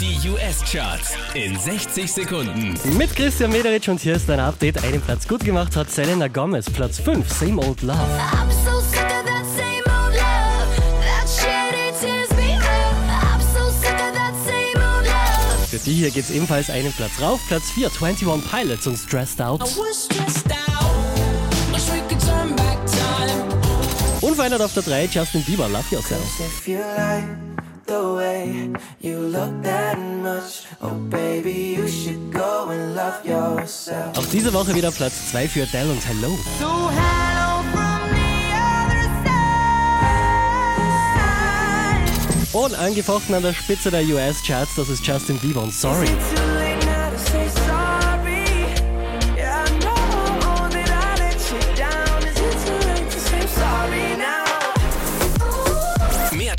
Die US-Charts in 60 Sekunden. Mit Christian Mederich und hier ist ein Update. Einen Platz gut gemacht hat Selena Gomez, Platz 5, Same Old Love. I'm so sick of that same old love. That shit, it tears me up. I'm so sick of that same old love. Für die hier geht's ebenfalls einen Platz rauf, Platz 4, 21 Pilots und Stressed Out. was stressed out. Unverändert auf der 3, Justin Bieber, Love Yourself. You look that much, oh baby, you should go and love yourself. Auch diese Woche wieder Platz 2 für Adele und Hello. So hello from the other side. Und angefochten an der Spitze der US-Charts, das ist Justin Bieber und Sorry.